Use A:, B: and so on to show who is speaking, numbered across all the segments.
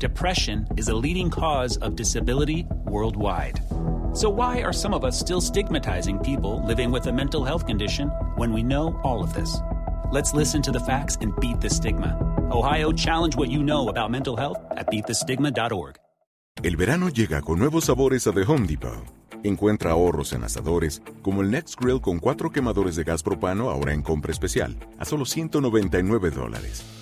A: Depression is a leading cause of disability worldwide. So, why are some of us still stigmatizing people living with a mental health condition when we know all of this? Let's listen to the facts and beat the stigma. Ohio, challenge what you know about mental health at beatthestigma.org.
B: El verano llega con nuevos sabores a The Home Depot. Encuentra ahorros en asadores, como el Next Grill con cuatro quemadores de gas propano ahora en compra especial, a solo 199 dólares.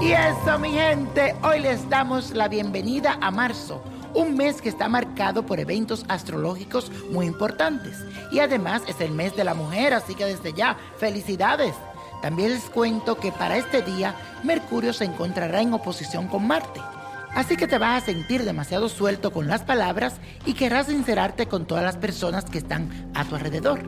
C: Y eso, mi gente, hoy les damos la bienvenida a marzo, un mes que está marcado por eventos astrológicos muy importantes. Y además es el mes de la mujer, así que desde ya, felicidades. También les cuento que para este día Mercurio se encontrará en oposición con Marte. Así que te vas a sentir demasiado suelto con las palabras y querrás sincerarte con todas las personas que están a tu alrededor.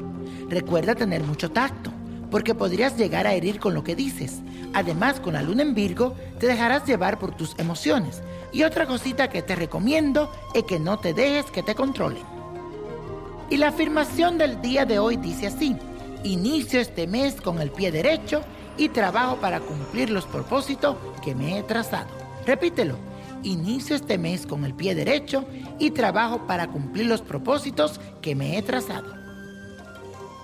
C: Recuerda tener mucho tacto, porque podrías llegar a herir con lo que dices. Además, con la luna en Virgo, te dejarás llevar por tus emociones. Y otra cosita que te recomiendo es que no te dejes que te controlen. Y la afirmación del día de hoy dice así, inicio este mes con el pie derecho y trabajo para cumplir los propósitos que me he trazado. Repítelo, inicio este mes con el pie derecho y trabajo para cumplir los propósitos que me he trazado.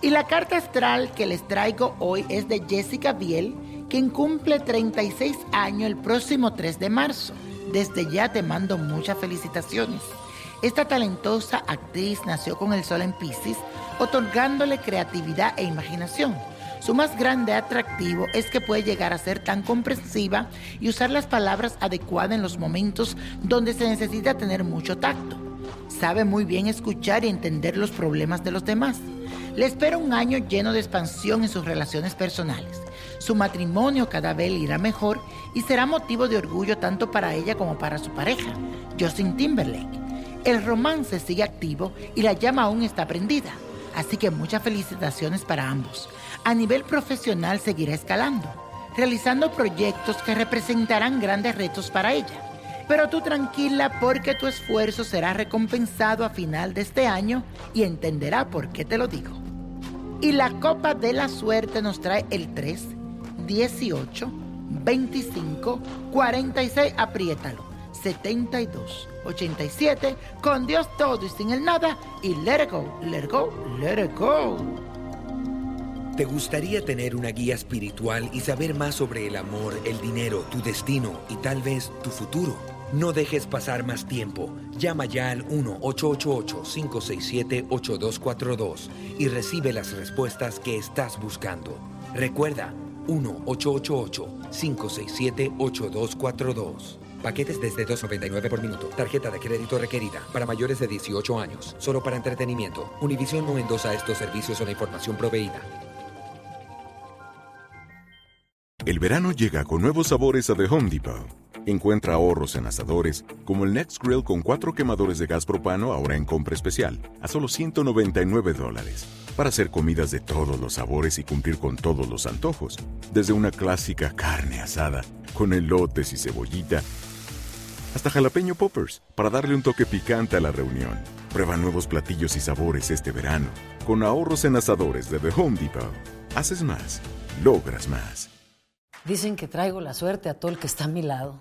C: Y la carta astral que les traigo hoy es de Jessica Biel, quien cumple 36 años el próximo 3 de marzo. Desde ya te mando muchas felicitaciones. Esta talentosa actriz nació con el sol en Pisces, otorgándole creatividad e imaginación. Su más grande atractivo es que puede llegar a ser tan comprensiva y usar las palabras adecuadas en los momentos donde se necesita tener mucho tacto. Sabe muy bien escuchar y entender los problemas de los demás. Le espera un año lleno de expansión en sus relaciones personales. Su matrimonio cada vez irá mejor y será motivo de orgullo tanto para ella como para su pareja, Justin Timberlake. El romance sigue activo y la llama aún está prendida, así que muchas felicitaciones para ambos. A nivel profesional seguirá escalando, realizando proyectos que representarán grandes retos para ella. Pero tú tranquila porque tu esfuerzo será recompensado a final de este año y entenderá por qué te lo digo. Y la copa de la suerte nos trae el 3, 18, 25, 46, apriétalo, 72, 87, con Dios todo y sin el nada, y let it go, let it go, let it go.
D: ¿Te gustaría tener una guía espiritual y saber más sobre el amor, el dinero, tu destino y tal vez tu futuro? No dejes pasar más tiempo. Llama ya al 1-888-567-8242 y recibe las respuestas que estás buscando. Recuerda, 1-888-567-8242. Paquetes desde 2.99 por minuto. Tarjeta de crédito requerida para mayores de 18 años. Solo para entretenimiento. Univision no endosa estos servicios o la información proveída.
B: El verano llega con nuevos sabores a The Home Depot. Encuentra ahorros en asadores, como el Next Grill con cuatro quemadores de gas propano ahora en compra especial, a solo 199 dólares. Para hacer comidas de todos los sabores y cumplir con todos los antojos. Desde una clásica carne asada, con elotes y cebollita, hasta jalapeño poppers, para darle un toque picante a la reunión. Prueba nuevos platillos y sabores este verano, con ahorros en asadores de The Home Depot. Haces más, logras más.
E: Dicen que traigo la suerte a todo el que está a mi lado.